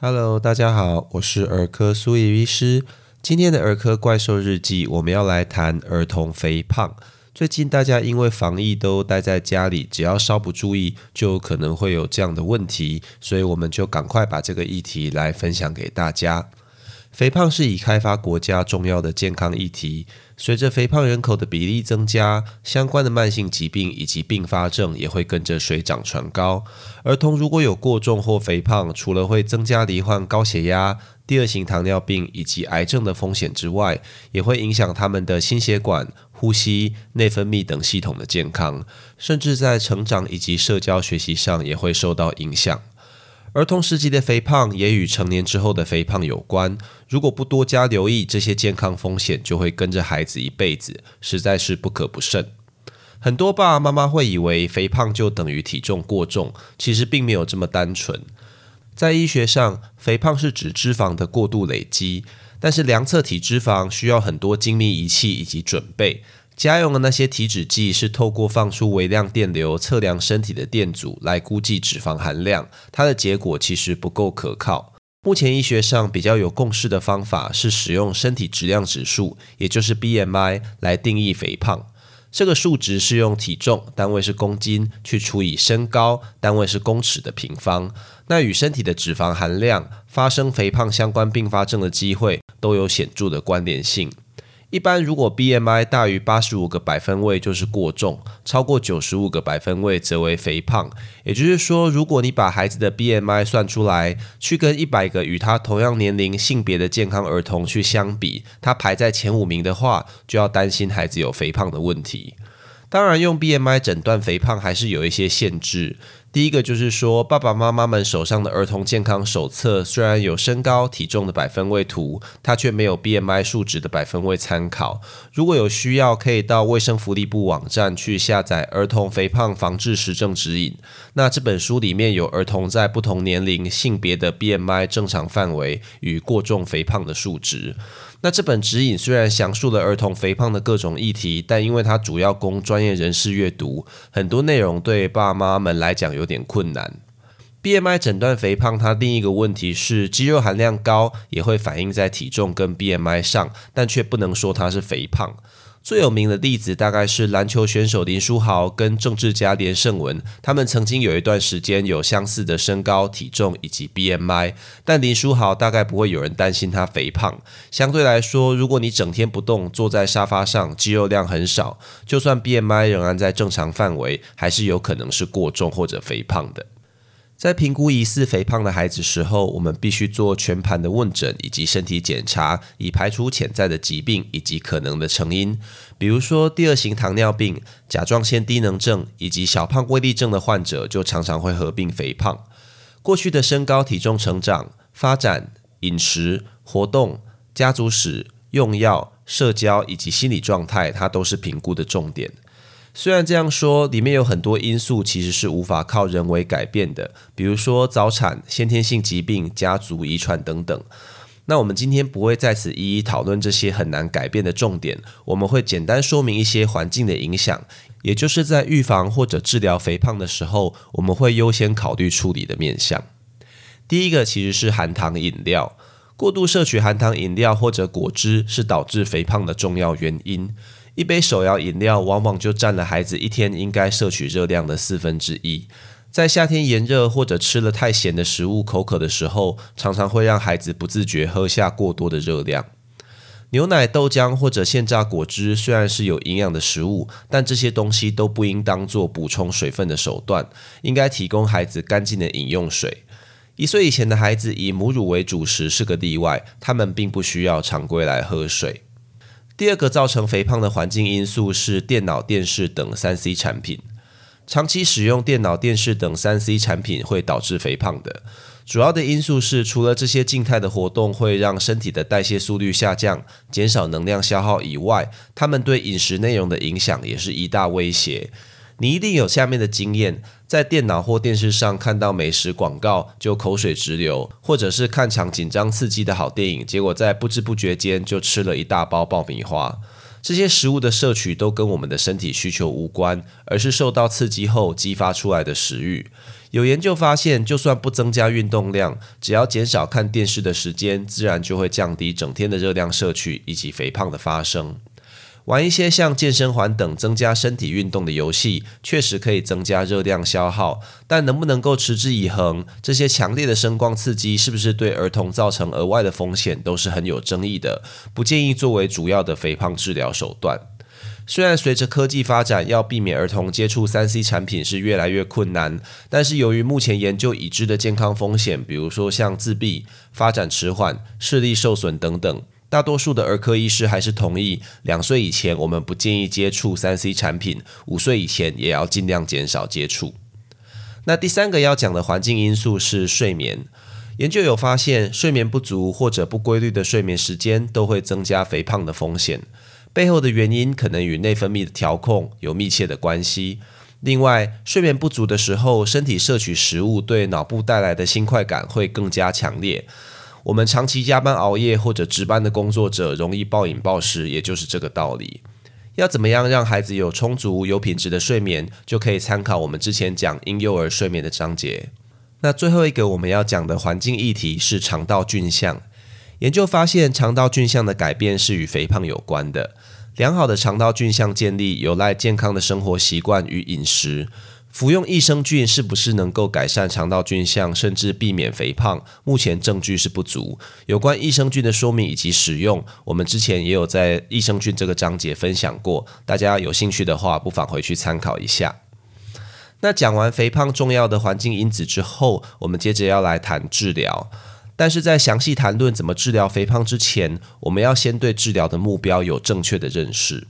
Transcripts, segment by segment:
Hello，大家好，我是儿科苏怡医师。今天的儿科怪兽日记，我们要来谈儿童肥胖。最近大家因为防疫都待在家里，只要稍不注意，就可能会有这样的问题，所以我们就赶快把这个议题来分享给大家。肥胖是已开发国家重要的健康议题。随着肥胖人口的比例增加，相关的慢性疾病以及并发症也会跟着水涨船高。儿童如果有过重或肥胖，除了会增加罹患高血压、第二型糖尿病以及癌症的风险之外，也会影响他们的心血管、呼吸、内分泌等系统的健康，甚至在成长以及社交学习上也会受到影响。儿童时期的肥胖也与成年之后的肥胖有关。如果不多加留意，这些健康风险就会跟着孩子一辈子，实在是不可不慎。很多爸爸妈妈会以为肥胖就等于体重过重，其实并没有这么单纯。在医学上，肥胖是指脂肪的过度累积，但是量测体脂肪需要很多精密仪器以及准备。家用的那些体脂计是透过放出微量电流测量身体的电阻来估计脂肪含量，它的结果其实不够可靠。目前医学上比较有共识的方法是使用身体质量指数，也就是 BMI 来定义肥胖。这个数值是用体重单位是公斤去除以身高单位是公尺的平方，那与身体的脂肪含量、发生肥胖相关并发症的机会都有显著的关联性。一般如果 BMI 大于八十五个百分位就是过重，超过九十五个百分位则为肥胖。也就是说，如果你把孩子的 BMI 算出来，去跟一百个与他同样年龄、性别的健康儿童去相比，他排在前五名的话，就要担心孩子有肥胖的问题。当然，用 BMI 诊断肥胖还是有一些限制。第一个就是说，爸爸妈妈们手上的儿童健康手册虽然有身高体重的百分位图，它却没有 BMI 数值的百分位参考。如果有需要，可以到卫生福利部网站去下载《儿童肥胖防治实证指引》。那这本书里面有儿童在不同年龄、性别的 BMI 正常范围与过重肥胖的数值。那这本指引虽然详述了儿童肥胖的各种议题，但因为它主要供专业人士阅读，很多内容对爸妈们来讲有点困难。BMI 诊断肥胖，它另一个问题是肌肉含量高也会反映在体重跟 BMI 上，但却不能说它是肥胖。最有名的例子大概是篮球选手林书豪跟政治家连胜文，他们曾经有一段时间有相似的身高、体重以及 BMI，但林书豪大概不会有人担心他肥胖。相对来说，如果你整天不动，坐在沙发上，肌肉量很少，就算 BMI 仍然在正常范围，还是有可能是过重或者肥胖的。在评估疑似肥胖的孩子时候，我们必须做全盘的问诊以及身体检查，以排除潜在的疾病以及可能的成因。比如说，第二型糖尿病、甲状腺低能症以及小胖威力症的患者，就常常会合并肥胖。过去的身高、体重成长、发展、饮食、活动、家族史、用药、社交以及心理状态，它都是评估的重点。虽然这样说，里面有很多因素其实是无法靠人为改变的，比如说早产、先天性疾病、家族遗传等等。那我们今天不会在此一一讨论这些很难改变的重点，我们会简单说明一些环境的影响，也就是在预防或者治疗肥胖的时候，我们会优先考虑处理的面向。第一个其实是含糖饮料，过度摄取含糖饮料或者果汁是导致肥胖的重要原因。一杯手摇饮料往往就占了孩子一天应该摄取热量的四分之一。在夏天炎热或者吃了太咸的食物口渴的时候，常常会让孩子不自觉喝下过多的热量。牛奶、豆浆或者现榨果汁虽然是有营养的食物，但这些东西都不应当做补充水分的手段，应该提供孩子干净的饮用水。一岁以前的孩子以母乳为主食是个例外，他们并不需要常规来喝水。第二个造成肥胖的环境因素是电脑、电视等三 C 产品。长期使用电脑、电视等三 C 产品会导致肥胖的。主要的因素是，除了这些静态的活动会让身体的代谢速率下降，减少能量消耗以外，它们对饮食内容的影响也是一大威胁。你一定有下面的经验：在电脑或电视上看到美食广告就口水直流，或者是看场紧张刺激的好电影，结果在不知不觉间就吃了一大包爆米花。这些食物的摄取都跟我们的身体需求无关，而是受到刺激后激发出来的食欲。有研究发现，就算不增加运动量，只要减少看电视的时间，自然就会降低整天的热量摄取以及肥胖的发生。玩一些像健身环等增加身体运动的游戏，确实可以增加热量消耗，但能不能够持之以恒？这些强烈的声光刺激是不是对儿童造成额外的风险，都是很有争议的，不建议作为主要的肥胖治疗手段。虽然随着科技发展，要避免儿童接触三 C 产品是越来越困难，但是由于目前研究已知的健康风险，比如说像自闭、发展迟缓、视力受损等等。大多数的儿科医师还是同意，两岁以前我们不建议接触三 C 产品，五岁以前也要尽量减少接触。那第三个要讲的环境因素是睡眠。研究有发现，睡眠不足或者不规律的睡眠时间都会增加肥胖的风险。背后的原因可能与内分泌的调控有密切的关系。另外，睡眠不足的时候，身体摄取食物对脑部带来的新快感会更加强烈。我们长期加班熬夜或者值班的工作者容易暴饮暴食，也就是这个道理。要怎么样让孩子有充足、有品质的睡眠，就可以参考我们之前讲婴幼儿睡眠的章节。那最后一个我们要讲的环境议题是肠道菌相。研究发现，肠道菌相的改变是与肥胖有关的。良好的肠道菌相建立，有赖健康的生活习惯与饮食。服用益生菌是不是能够改善肠道菌相，甚至避免肥胖？目前证据是不足。有关益生菌的说明以及使用，我们之前也有在益生菌这个章节分享过，大家有兴趣的话，不妨回去参考一下。那讲完肥胖重要的环境因子之后，我们接着要来谈治疗。但是在详细谈论怎么治疗肥胖之前，我们要先对治疗的目标有正确的认识。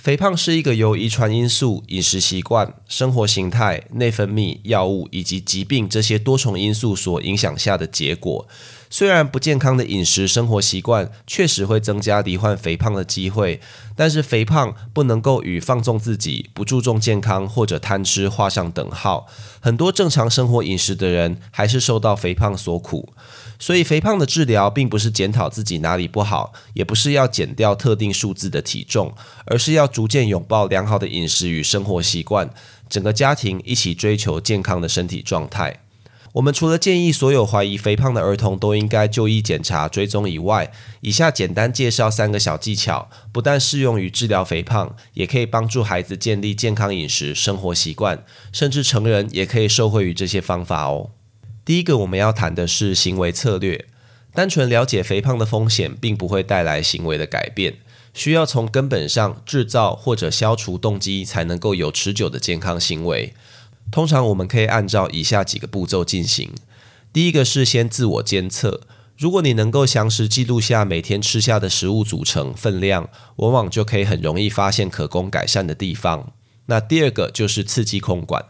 肥胖是一个由遗传因素、饮食习惯、生活形态、内分泌、药物以及疾病这些多重因素所影响下的结果。虽然不健康的饮食生活习惯确实会增加罹患肥胖的机会，但是肥胖不能够与放纵自己、不注重健康或者贪吃画上等号。很多正常生活饮食的人还是受到肥胖所苦。所以，肥胖的治疗并不是检讨自己哪里不好，也不是要减掉特定数字的体重，而是要逐渐拥抱良好的饮食与生活习惯，整个家庭一起追求健康的身体状态。我们除了建议所有怀疑肥胖的儿童都应该就医检查追踪以外，以下简单介绍三个小技巧，不但适用于治疗肥胖，也可以帮助孩子建立健康饮食生活习惯，甚至成人也可以受惠于这些方法哦。第一个我们要谈的是行为策略。单纯了解肥胖的风险，并不会带来行为的改变，需要从根本上制造或者消除动机，才能够有持久的健康行为。通常我们可以按照以下几个步骤进行。第一个是先自我监测，如果你能够详实记录下每天吃下的食物组成、分量，往往就可以很容易发现可供改善的地方。那第二个就是刺激控管。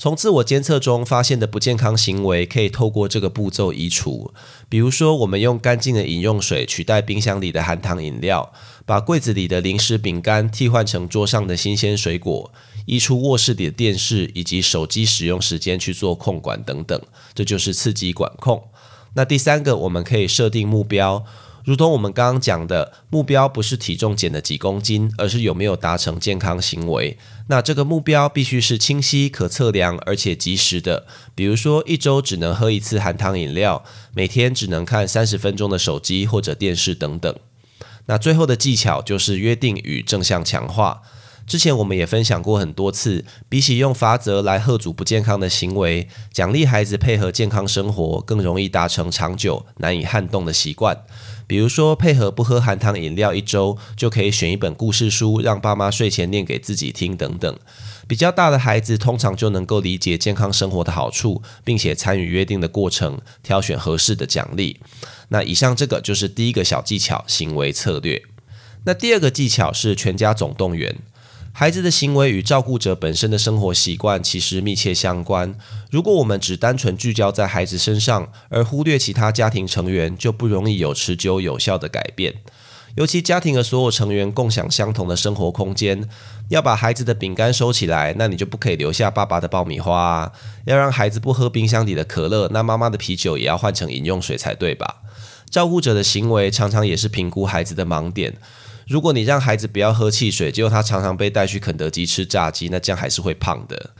从自我监测中发现的不健康行为，可以透过这个步骤移除。比如说，我们用干净的饮用水取代冰箱里的含糖饮料，把柜子里的零食饼干替换成桌上的新鲜水果，移除卧室里的电视以及手机使用时间去做控管等等，这就是刺激管控。那第三个，我们可以设定目标。如同我们刚刚讲的，目标不是体重减了几公斤，而是有没有达成健康行为。那这个目标必须是清晰、可测量，而且及时的。比如说，一周只能喝一次含糖饮料，每天只能看三十分钟的手机或者电视等等。那最后的技巧就是约定与正向强化。之前我们也分享过很多次，比起用法则来贺阻不健康的行为，奖励孩子配合健康生活，更容易达成长久难以撼动的习惯。比如说，配合不喝含糖饮料一周，就可以选一本故事书，让爸妈睡前念给自己听等等。比较大的孩子通常就能够理解健康生活的好处，并且参与约定的过程，挑选合适的奖励。那以上这个就是第一个小技巧——行为策略。那第二个技巧是全家总动员。孩子的行为与照顾者本身的生活习惯其实密切相关。如果我们只单纯聚焦在孩子身上，而忽略其他家庭成员，就不容易有持久有效的改变。尤其家庭的所有成员共享相同的生活空间，要把孩子的饼干收起来，那你就不可以留下爸爸的爆米花！要让孩子不喝冰箱里的可乐，那妈妈的啤酒也要换成饮用水才对吧？照顾者的行为常常也是评估孩子的盲点。如果你让孩子不要喝汽水，结果他常常被带去肯德基吃炸鸡，那这样还是会胖的。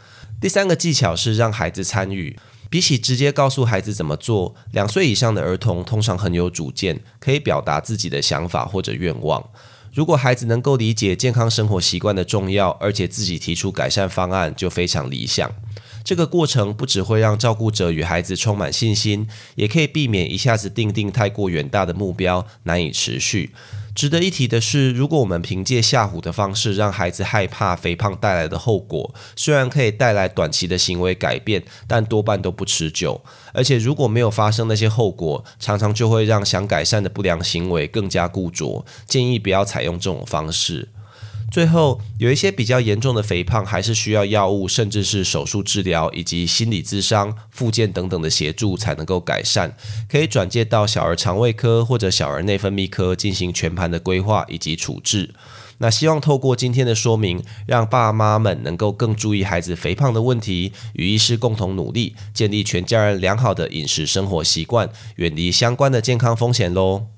第三个技巧是让孩子参与。比起直接告诉孩子怎么做，两岁以上的儿童通常很有主见，可以表达自己的想法或者愿望。如果孩子能够理解健康生活习惯的重要，而且自己提出改善方案，就非常理想。这个过程不只会让照顾者与孩子充满信心，也可以避免一下子定定太过远大的目标，难以持续。值得一提的是，如果我们凭借吓唬的方式让孩子害怕肥胖带来的后果，虽然可以带来短期的行为改变，但多半都不持久。而且如果没有发生那些后果，常常就会让想改善的不良行为更加固着。建议不要采用这种方式。最后，有一些比较严重的肥胖，还是需要药物，甚至是手术治疗，以及心理咨商、复健等等的协助才能够改善。可以转介到小儿肠胃科或者小儿内分泌科进行全盘的规划以及处置。那希望透过今天的说明，让爸妈们能够更注意孩子肥胖的问题，与医师共同努力，建立全家人良好的饮食生活习惯，远离相关的健康风险喽。